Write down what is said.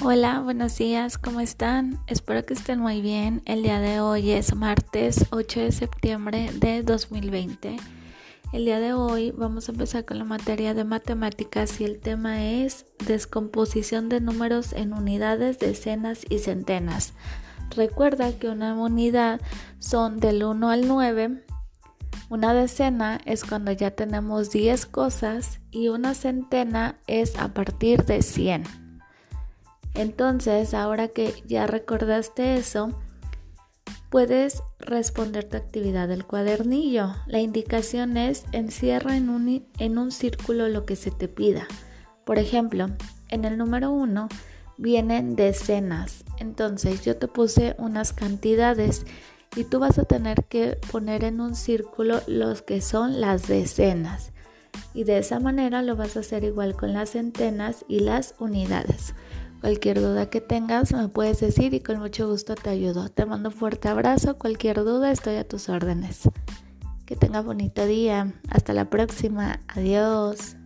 Hola, buenos días, ¿cómo están? Espero que estén muy bien. El día de hoy es martes 8 de septiembre de 2020. El día de hoy vamos a empezar con la materia de matemáticas y el tema es descomposición de números en unidades, decenas y centenas. Recuerda que una unidad son del 1 al 9. Una decena es cuando ya tenemos 10 cosas y una centena es a partir de 100. Entonces, ahora que ya recordaste eso, puedes responder tu actividad del cuadernillo. La indicación es encierra en un, en un círculo lo que se te pida. Por ejemplo, en el número 1 vienen decenas. Entonces yo te puse unas cantidades y tú vas a tener que poner en un círculo los que son las decenas. Y de esa manera lo vas a hacer igual con las centenas y las unidades. Cualquier duda que tengas me puedes decir y con mucho gusto te ayudo. Te mando un fuerte abrazo. Cualquier duda estoy a tus órdenes. Que tengas bonito día. Hasta la próxima. Adiós.